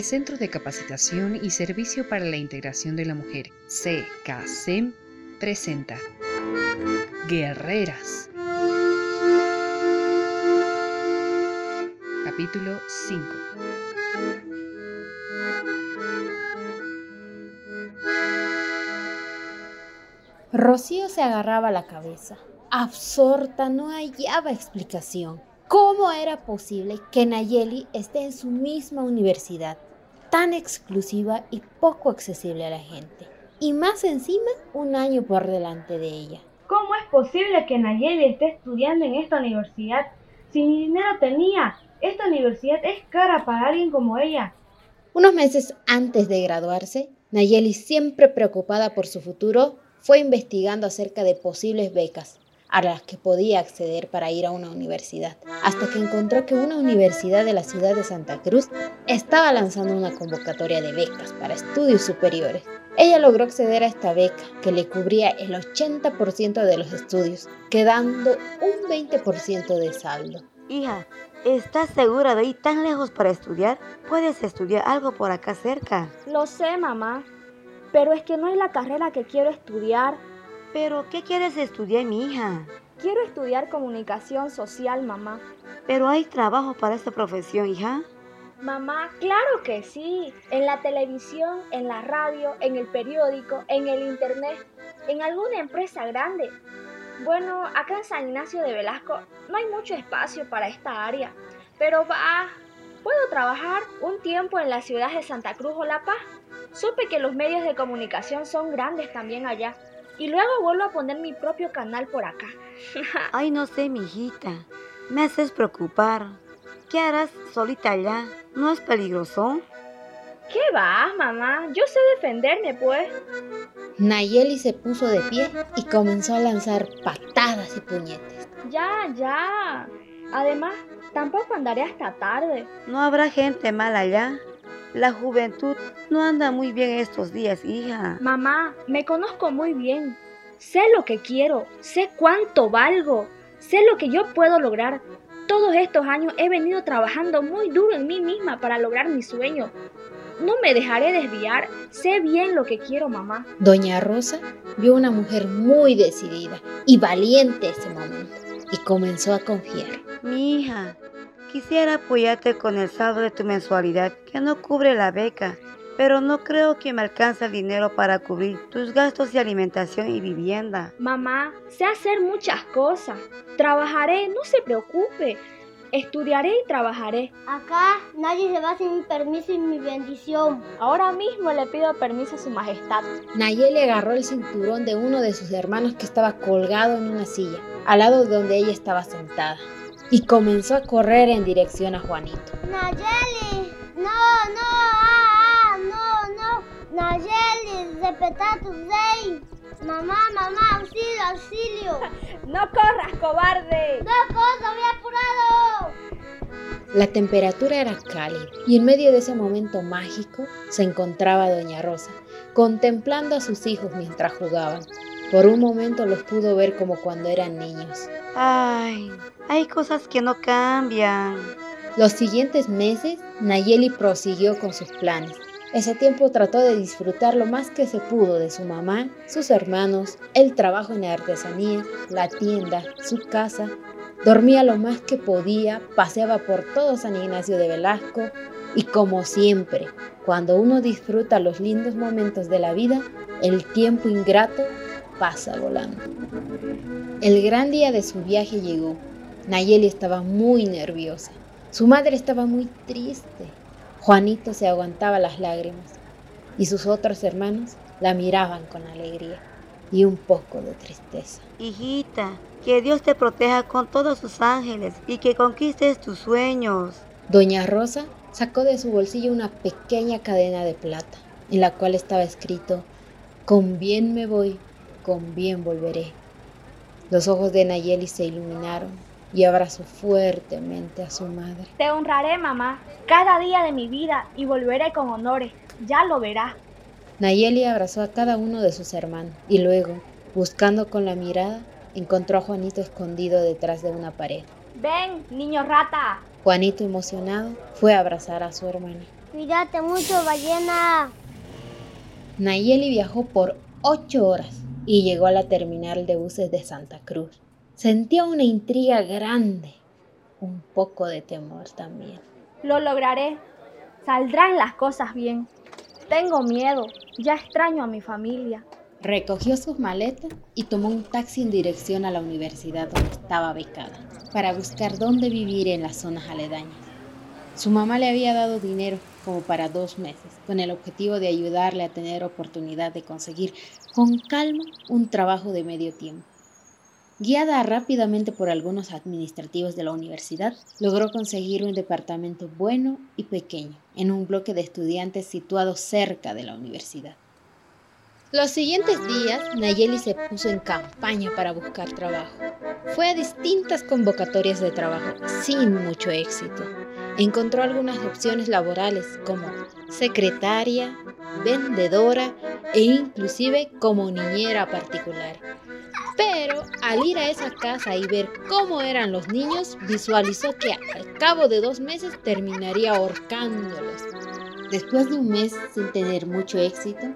El Centro de Capacitación y Servicio para la Integración de la Mujer, CKCEM, presenta Guerreras. Capítulo 5 Rocío se agarraba la cabeza. Absorta, no hallaba explicación. ¿Cómo era posible que Nayeli esté en su misma universidad, tan exclusiva y poco accesible a la gente? Y más encima, un año por delante de ella. ¿Cómo es posible que Nayeli esté estudiando en esta universidad si ni dinero tenía? Esta universidad es cara para alguien como ella. Unos meses antes de graduarse, Nayeli, siempre preocupada por su futuro, fue investigando acerca de posibles becas a las que podía acceder para ir a una universidad, hasta que encontró que una universidad de la ciudad de Santa Cruz estaba lanzando una convocatoria de becas para estudios superiores. Ella logró acceder a esta beca, que le cubría el 80% de los estudios, quedando un 20% de saldo. Hija, ¿estás segura de ir tan lejos para estudiar? Puedes estudiar algo por acá cerca. Lo sé, mamá, pero es que no es la carrera que quiero estudiar. ¿Pero qué quieres estudiar, mi hija? Quiero estudiar comunicación social, mamá. ¿Pero hay trabajo para esta profesión, hija? Mamá, claro que sí. En la televisión, en la radio, en el periódico, en el internet, en alguna empresa grande. Bueno, acá en San Ignacio de Velasco no hay mucho espacio para esta área, pero va, puedo trabajar un tiempo en la ciudad de Santa Cruz o La Paz. Supe que los medios de comunicación son grandes también allá. Y luego vuelvo a poner mi propio canal por acá. Ay, no sé, mi hijita. Me haces preocupar. ¿Qué harás solita allá? ¿No es peligroso? ¿Qué va, mamá? Yo sé defenderme, pues. Nayeli se puso de pie y comenzó a lanzar patadas y puñetes. Ya, ya. Además, tampoco andaré hasta tarde. ¿No habrá gente mala allá? La juventud no anda muy bien estos días, hija. Mamá, me conozco muy bien. Sé lo que quiero, sé cuánto valgo, sé lo que yo puedo lograr. Todos estos años he venido trabajando muy duro en mí misma para lograr mi sueño. No me dejaré desviar, sé bien lo que quiero, mamá. Doña Rosa vio una mujer muy decidida y valiente ese momento y comenzó a confiar. Mi hija, Quisiera apoyarte con el saldo de tu mensualidad que no cubre la beca, pero no creo que me alcance el dinero para cubrir tus gastos de alimentación y vivienda. Mamá, sé hacer muchas cosas. Trabajaré, no se preocupe. Estudiaré y trabajaré. Acá nadie se va sin mi permiso y mi bendición. Ahora mismo le pido permiso a su majestad. Nayeli agarró el cinturón de uno de sus hermanos que estaba colgado en una silla, al lado donde ella estaba sentada y comenzó a correr en dirección a Juanito. Nayeli, no, no, ah, ah, no, no, Nayeli, respeta tu rey. Mamá, mamá, auxilio, auxilio. no corras, cobarde. No corro, voy apurado. La temperatura era cálida y en medio de ese momento mágico se encontraba Doña Rosa, contemplando a sus hijos mientras jugaban. Por un momento los pudo ver como cuando eran niños. Ay, hay cosas que no cambian. Los siguientes meses, Nayeli prosiguió con sus planes. Ese tiempo trató de disfrutar lo más que se pudo de su mamá, sus hermanos, el trabajo en la artesanía, la tienda, su casa. Dormía lo más que podía, paseaba por todo San Ignacio de Velasco y como siempre, cuando uno disfruta los lindos momentos de la vida, el tiempo ingrato pasa volando. El gran día de su viaje llegó. Nayeli estaba muy nerviosa. Su madre estaba muy triste. Juanito se aguantaba las lágrimas y sus otros hermanos la miraban con alegría y un poco de tristeza. Hijita, que Dios te proteja con todos sus ángeles y que conquistes tus sueños. Doña Rosa sacó de su bolsillo una pequeña cadena de plata en la cual estaba escrito, con bien me voy, con bien volveré. Los ojos de Nayeli se iluminaron y abrazó fuertemente a su madre. Te honraré, mamá, cada día de mi vida y volveré con honores. Ya lo verás. Nayeli abrazó a cada uno de sus hermanos y luego, buscando con la mirada, encontró a Juanito escondido detrás de una pared. Ven, niño rata. Juanito, emocionado, fue a abrazar a su hermana. Cuídate mucho, ballena. Nayeli viajó por ocho horas y llegó a la terminal de buses de Santa Cruz. Sentía una intriga grande, un poco de temor también. Lo lograré. Saldrán las cosas bien. Tengo miedo. Ya extraño a mi familia. Recogió sus maletas y tomó un taxi en dirección a la universidad donde estaba becada, para buscar dónde vivir en las zonas aledañas. Su mamá le había dado dinero como para dos meses, con el objetivo de ayudarle a tener oportunidad de conseguir con calma un trabajo de medio tiempo. Guiada rápidamente por algunos administrativos de la universidad, logró conseguir un departamento bueno y pequeño en un bloque de estudiantes situado cerca de la universidad. Los siguientes días, Nayeli se puso en campaña para buscar trabajo. Fue a distintas convocatorias de trabajo sin mucho éxito. Encontró algunas opciones laborales como secretaria, vendedora e inclusive como niñera particular. Pero al ir a esa casa y ver cómo eran los niños, visualizó que al cabo de dos meses terminaría ahorcándolos. Después de un mes sin tener mucho éxito,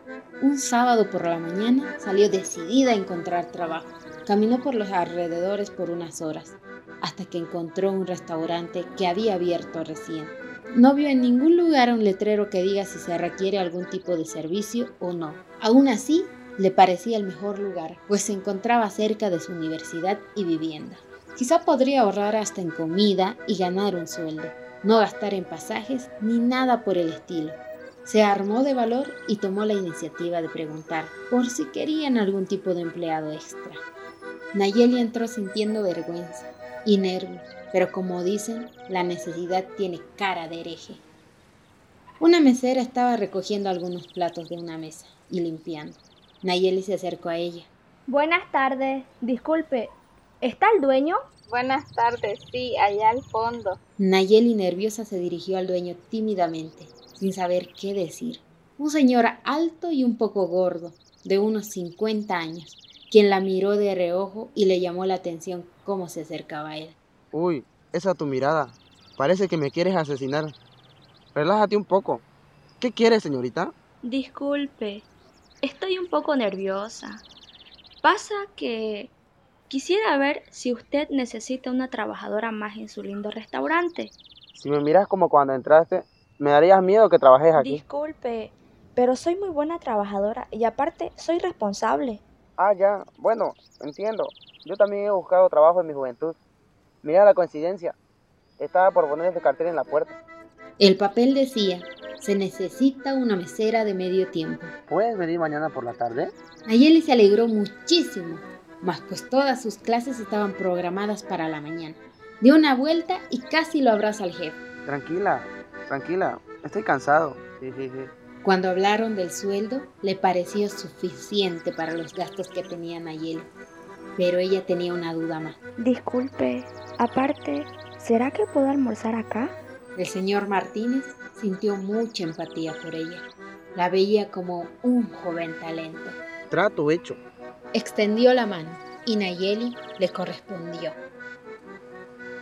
un sábado por la mañana salió decidida a encontrar trabajo. Caminó por los alrededores por unas horas, hasta que encontró un restaurante que había abierto recién. No vio en ningún lugar un letrero que diga si se requiere algún tipo de servicio o no. Aún así, le parecía el mejor lugar, pues se encontraba cerca de su universidad y vivienda. Quizá podría ahorrar hasta en comida y ganar un sueldo, no gastar en pasajes ni nada por el estilo. Se armó de valor y tomó la iniciativa de preguntar por si querían algún tipo de empleado extra. Nayeli entró sintiendo vergüenza y nervios, pero como dicen, la necesidad tiene cara de hereje. Una mesera estaba recogiendo algunos platos de una mesa y limpiando. Nayeli se acercó a ella. Buenas tardes. Disculpe, ¿está el dueño? Buenas tardes, sí, allá al fondo. Nayeli nerviosa se dirigió al dueño tímidamente, sin saber qué decir. Un señor alto y un poco gordo, de unos 50 años, quien la miró de reojo y le llamó la atención cómo se acercaba a él. Uy, esa tu mirada. Parece que me quieres asesinar. Relájate un poco. ¿Qué quieres, señorita? Disculpe, estoy un poco nerviosa. Pasa que quisiera ver si usted necesita una trabajadora más en su lindo restaurante. Si me miras como cuando entraste, me darías miedo que trabajes aquí. Disculpe, pero soy muy buena trabajadora y aparte soy responsable. Ah, ya. Bueno, entiendo. Yo también he buscado trabajo en mi juventud. Mira la coincidencia. Estaba por poner ese cartel en la puerta. El papel decía, se necesita una mesera de medio tiempo. ¿Puedes venir mañana por la tarde? Nayeli se alegró muchísimo, mas pues todas sus clases estaban programadas para la mañana. Dio una vuelta y casi lo abraza al jefe. Tranquila, tranquila. Estoy cansado. Sí, sí, sí. Cuando hablaron del sueldo, le pareció suficiente para los gastos que tenía Nayeli. Pero ella tenía una duda más. Disculpe, aparte, ¿será que puedo almorzar acá? El señor Martínez sintió mucha empatía por ella. La veía como un joven talento. Trato hecho. Extendió la mano y Nayeli le correspondió.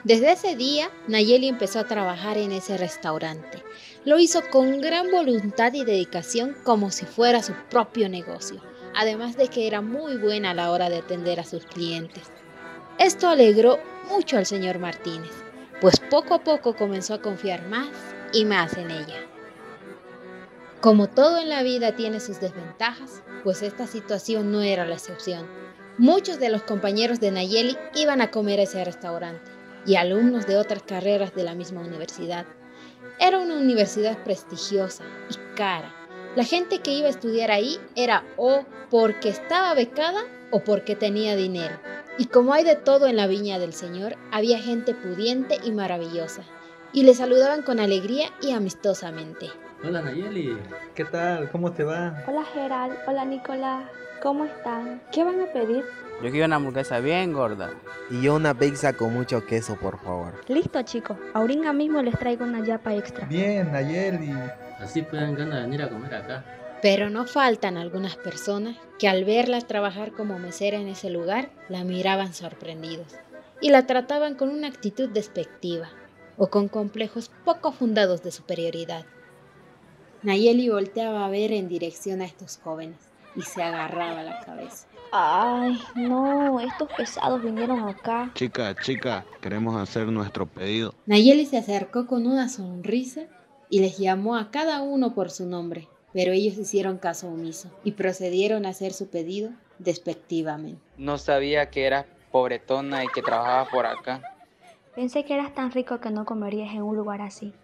Desde ese día, Nayeli empezó a trabajar en ese restaurante. Lo hizo con gran voluntad y dedicación como si fuera su propio negocio, además de que era muy buena a la hora de atender a sus clientes. Esto alegró mucho al señor Martínez, pues poco a poco comenzó a confiar más y más en ella. Como todo en la vida tiene sus desventajas, pues esta situación no era la excepción. Muchos de los compañeros de Nayeli iban a comer a ese restaurante y alumnos de otras carreras de la misma universidad. Era una universidad prestigiosa y cara. La gente que iba a estudiar ahí era o porque estaba becada o porque tenía dinero. Y como hay de todo en la viña del Señor, había gente pudiente y maravillosa, y le saludaban con alegría y amistosamente. Hola Nayeli, ¿qué tal? ¿Cómo te va? Hola Gerald, hola Nicolás, ¿cómo están? ¿Qué van a pedir? Yo quiero una hamburguesa bien gorda. Y yo una pizza con mucho queso, por favor. Listo chicos, ahorita mismo les traigo una yapa extra. Bien, Nayeli. Así pueden ganas de venir a comer acá. Pero no faltan algunas personas que al verla trabajar como mesera en ese lugar, la miraban sorprendidos y la trataban con una actitud despectiva o con complejos poco fundados de superioridad. Nayeli volteaba a ver en dirección a estos jóvenes y se agarraba la cabeza. Ay, no, estos pesados vinieron acá. Chica, chica, queremos hacer nuestro pedido. Nayeli se acercó con una sonrisa y les llamó a cada uno por su nombre, pero ellos hicieron caso omiso y procedieron a hacer su pedido despectivamente. No sabía que eras pobretona y que trabajabas por acá. Pensé que eras tan rico que no comerías en un lugar así,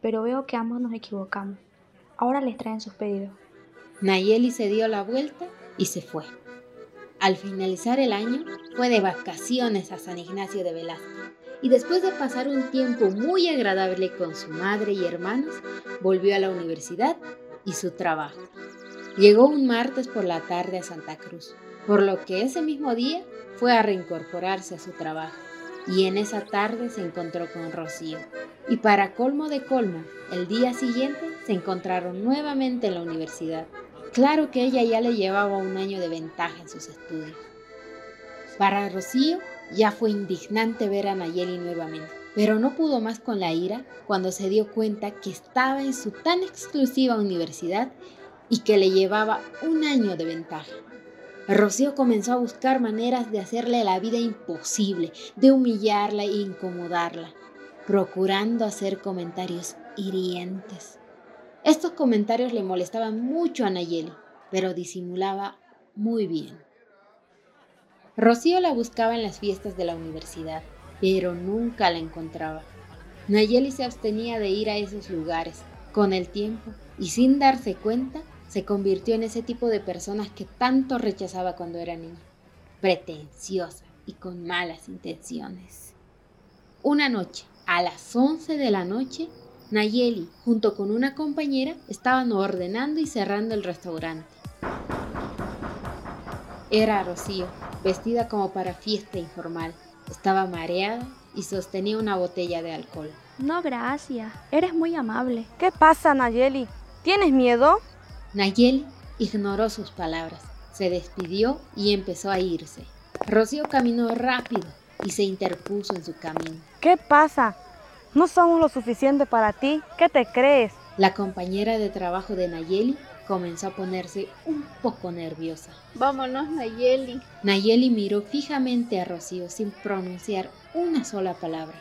pero veo que ambos nos equivocamos. Ahora les traen sus pedidos. Nayeli se dio la vuelta y se fue. Al finalizar el año, fue de vacaciones a San Ignacio de Velasco y después de pasar un tiempo muy agradable con su madre y hermanos, volvió a la universidad y su trabajo. Llegó un martes por la tarde a Santa Cruz, por lo que ese mismo día fue a reincorporarse a su trabajo y en esa tarde se encontró con Rocío. Y para colmo de colmo, el día siguiente se encontraron nuevamente en la universidad. Claro que ella ya le llevaba un año de ventaja en sus estudios. Para Rocío ya fue indignante ver a Nayeli nuevamente, pero no pudo más con la ira cuando se dio cuenta que estaba en su tan exclusiva universidad y que le llevaba un año de ventaja. Rocío comenzó a buscar maneras de hacerle la vida imposible, de humillarla e incomodarla, procurando hacer comentarios hirientes. Estos comentarios le molestaban mucho a Nayeli, pero disimulaba muy bien. Rocío la buscaba en las fiestas de la universidad, pero nunca la encontraba. Nayeli se abstenía de ir a esos lugares. Con el tiempo, y sin darse cuenta, se convirtió en ese tipo de personas que tanto rechazaba cuando era niña, pretenciosa y con malas intenciones. Una noche, a las 11 de la noche, Nayeli, junto con una compañera, estaban ordenando y cerrando el restaurante. Era Rocío, vestida como para fiesta informal. Estaba mareada y sostenía una botella de alcohol. No, gracias. Eres muy amable. ¿Qué pasa, Nayeli? ¿Tienes miedo? Nayeli ignoró sus palabras, se despidió y empezó a irse. Rocío caminó rápido y se interpuso en su camino. ¿Qué pasa? ¿No somos lo suficiente para ti? ¿Qué te crees? La compañera de trabajo de Nayeli comenzó a ponerse un poco nerviosa. Vámonos, Nayeli. Nayeli miró fijamente a Rocío sin pronunciar una sola palabra.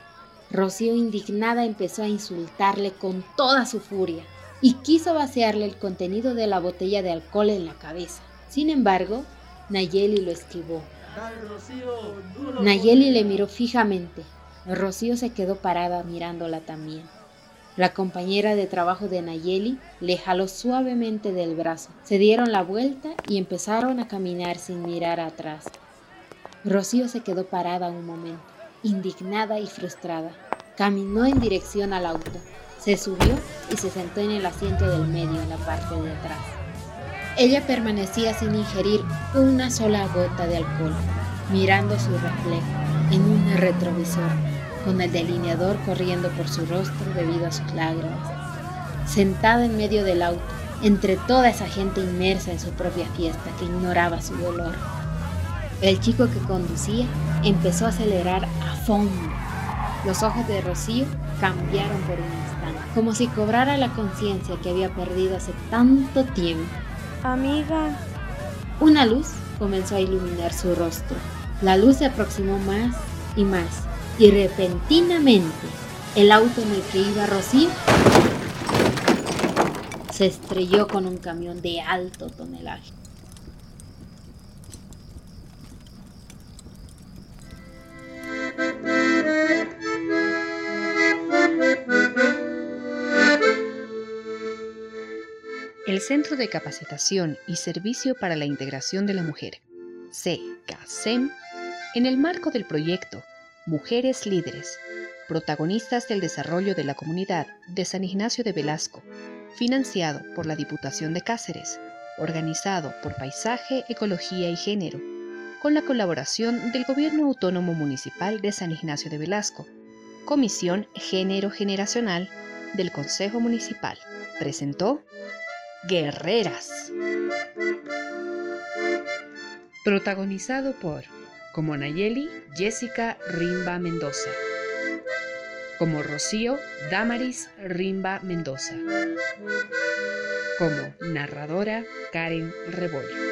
Rocío indignada empezó a insultarle con toda su furia y quiso vaciarle el contenido de la botella de alcohol en la cabeza. Sin embargo, Nayeli lo esquivó. Nayeli le miró fijamente. Rocío se quedó parada mirándola también. La compañera de trabajo de Nayeli le jaló suavemente del brazo. Se dieron la vuelta y empezaron a caminar sin mirar atrás. Rocío se quedó parada un momento, indignada y frustrada. Caminó en dirección al auto. Se subió y se sentó en el asiento del medio en la parte de atrás. Ella permanecía sin ingerir una sola gota de alcohol, mirando su reflejo en un retrovisor con el delineador corriendo por su rostro debido a sus lágrimas. Sentada en medio del auto, entre toda esa gente inmersa en su propia fiesta que ignoraba su dolor. El chico que conducía empezó a acelerar a fondo. Los ojos de Rocío cambiaron por un instante, como si cobrara la conciencia que había perdido hace tanto tiempo. Amiga. Una luz comenzó a iluminar su rostro. La luz se aproximó más y más y repentinamente el auto en el que iba Rocío se estrelló con un camión de alto tonelaje. El Centro de Capacitación y Servicio para la Integración de la Mujer, CCASEM, en el marco del proyecto Mujeres Líderes, protagonistas del desarrollo de la comunidad de San Ignacio de Velasco, financiado por la Diputación de Cáceres, organizado por Paisaje, Ecología y Género, con la colaboración del Gobierno Autónomo Municipal de San Ignacio de Velasco, Comisión Género Generacional del Consejo Municipal, presentó Guerreras. Protagonizado por como Nayeli Jessica Rimba Mendoza. como Rocío Damaris Rimba Mendoza, como narradora Karen Rebollo.